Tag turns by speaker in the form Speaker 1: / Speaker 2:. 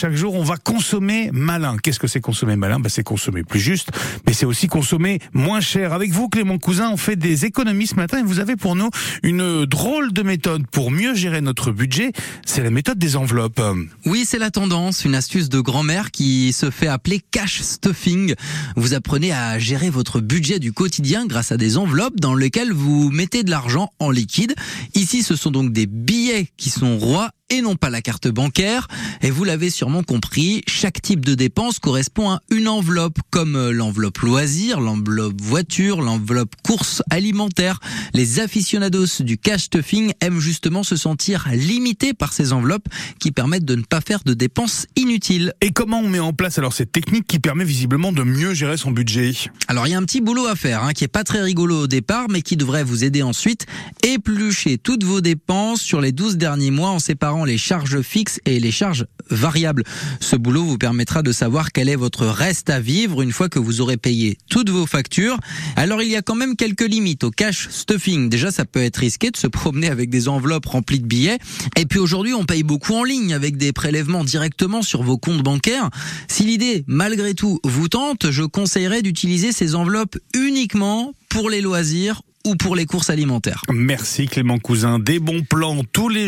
Speaker 1: Chaque jour, on va consommer malin. Qu'est-ce que c'est consommer malin? Bah, C'est consommer plus juste, mais c'est aussi consommer moins cher. Avec vous, Clément Cousin, on fait des économies ce matin et vous avez pour nous une drôle de méthode pour mieux gérer notre budget. C'est la méthode des enveloppes.
Speaker 2: Oui, c'est la tendance, une astuce de grand-mère qui se fait appeler cash stuffing. Vous apprenez à gérer votre budget du quotidien grâce à des enveloppes dans lesquelles vous mettez de l'argent en liquide. Ici, ce sont donc des billets qui sont rois et non pas la carte bancaire. Et vous l'avez sûrement compris, chaque type de dépense correspond à une enveloppe, comme euh, l'enveloppe loisir, l'enveloppe voiture, l'enveloppe course alimentaire. Les aficionados du cash stuffing aiment justement se sentir limités par ces enveloppes qui permettent de ne pas faire de dépenses inutiles.
Speaker 1: Et comment on met en place alors cette technique qui permet visiblement de mieux gérer son budget?
Speaker 2: Alors il y a un petit boulot à faire hein, qui est pas très rigolo au départ, mais qui devrait vous aider ensuite. Éplucher toutes vos dépenses sur les 12 derniers mois en les charges fixes et les charges variables. Ce boulot vous permettra de savoir quel est votre reste à vivre une fois que vous aurez payé toutes vos factures. Alors il y a quand même quelques limites au cash stuffing. Déjà ça peut être risqué de se promener avec des enveloppes remplies de billets. Et puis aujourd'hui on paye beaucoup en ligne avec des prélèvements directement sur vos comptes bancaires. Si l'idée malgré tout vous tente, je conseillerais d'utiliser ces enveloppes uniquement pour les loisirs ou pour les courses alimentaires.
Speaker 1: Merci Clément Cousin. Des bons plans tous les